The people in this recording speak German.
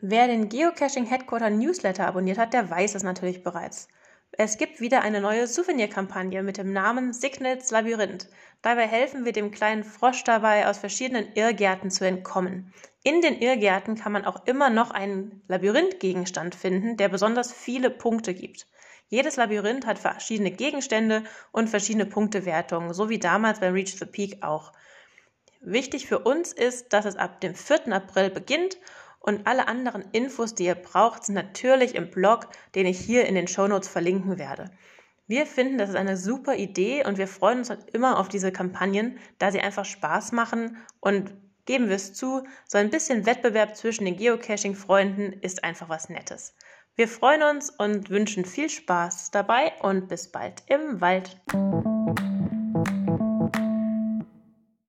Wer den Geocaching Headquarter Newsletter abonniert hat, der weiß es natürlich bereits. Es gibt wieder eine neue Souvenirkampagne mit dem Namen Signals Labyrinth. Dabei helfen wir dem kleinen Frosch dabei, aus verschiedenen Irrgärten zu entkommen. In den Irrgärten kann man auch immer noch einen Labyrinthgegenstand finden, der besonders viele Punkte gibt. Jedes Labyrinth hat verschiedene Gegenstände und verschiedene Punktewertungen, so wie damals beim Reach the Peak auch. Wichtig für uns ist, dass es ab dem 4. April beginnt und alle anderen Infos, die ihr braucht, sind natürlich im Blog, den ich hier in den Shownotes verlinken werde. Wir finden, das ist eine super Idee und wir freuen uns halt immer auf diese Kampagnen, da sie einfach Spaß machen und geben wir es zu, so ein bisschen Wettbewerb zwischen den Geocaching-Freunden ist einfach was Nettes. Wir freuen uns und wünschen viel Spaß dabei und bis bald im Wald.